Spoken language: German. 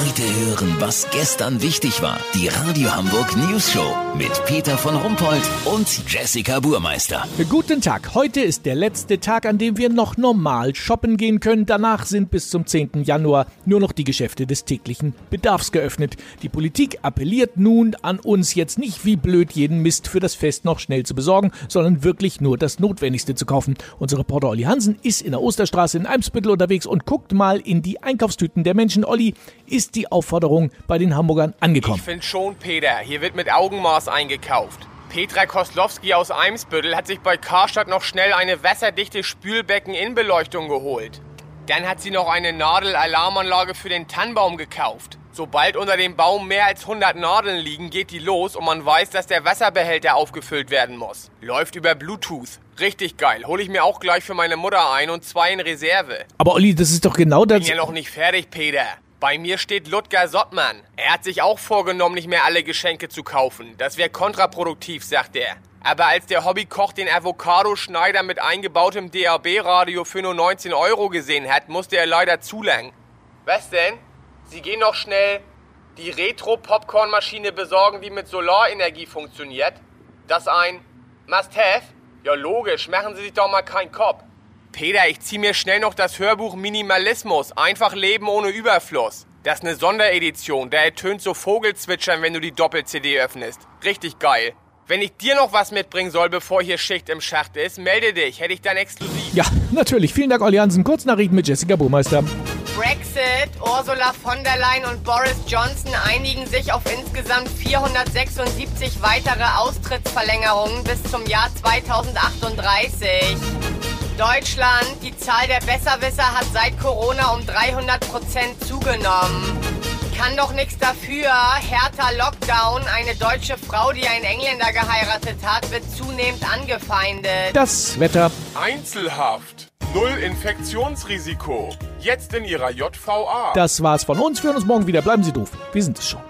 Heute hören, was gestern wichtig war. Die Radio Hamburg News Show mit Peter von Rumpold und Jessica Burmeister. Guten Tag. Heute ist der letzte Tag, an dem wir noch normal shoppen gehen können. Danach sind bis zum 10. Januar nur noch die Geschäfte des täglichen Bedarfs geöffnet. Die Politik appelliert nun an uns jetzt nicht wie blöd jeden Mist für das Fest noch schnell zu besorgen, sondern wirklich nur das Notwendigste zu kaufen. Unser Reporter Olli Hansen ist in der Osterstraße in Eimsbüttel unterwegs und guckt mal in die Einkaufstüten der Menschen. Olli, ist die Aufforderung bei den Hamburgern angekommen? Ich finde schon, Peter. Hier wird mit Augenmaß eingekauft. Petra Koslowski aus Eimsbüttel hat sich bei Karstadt noch schnell eine wasserdichte Spülbecken-Innenbeleuchtung geholt. Dann hat sie noch eine Nadel-Alarmanlage für den Tannenbaum gekauft. Sobald unter dem Baum mehr als 100 Nadeln liegen, geht die los und man weiß, dass der Wasserbehälter aufgefüllt werden muss. Läuft über Bluetooth. Richtig geil. Hol ich mir auch gleich für meine Mutter ein und zwei in Reserve. Aber Olli, das ist doch genau das. Bin ja noch nicht fertig, Peter. Bei mir steht Ludger Sottmann. Er hat sich auch vorgenommen, nicht mehr alle Geschenke zu kaufen. Das wäre kontraproduktiv, sagt er. Aber als der Hobbykoch den Avocado-Schneider mit eingebautem DAB-Radio für nur 19 Euro gesehen hat, musste er leider zulangen. Was denn? Sie gehen noch schnell die Retro-Popcorn-Maschine besorgen, die mit Solarenergie funktioniert? Das ein Must-Have? Ja, logisch. Machen Sie sich doch mal keinen Kopf. Peter, ich zieh mir schnell noch das Hörbuch Minimalismus. Einfach Leben ohne Überfluss. Das ist eine Sonderedition. Da ertönt so Vogelzwitschern, wenn du die Doppel-CD öffnest. Richtig geil. Wenn ich dir noch was mitbringen soll, bevor hier Schicht im Schacht ist, melde dich. Hätte ich dann exklusiv. Ja, natürlich. Vielen Dank, Olli Hansen. Kurznachrichten mit Jessica Burmeister. Brexit, Ursula von der Leyen und Boris Johnson einigen sich auf insgesamt 476 weitere Austrittsverlängerungen bis zum Jahr 2038. Deutschland, die Zahl der Besserwisser hat seit Corona um 300 Prozent zugenommen. Kann doch nichts dafür. Härter Lockdown. Eine deutsche Frau, die einen Engländer geheiratet hat, wird zunehmend angefeindet. Das Wetter. Einzelhaft. Null Infektionsrisiko. Jetzt in Ihrer JVA. Das war's von uns. Wir hören uns morgen wieder. Bleiben Sie doof. Wir sind es schon.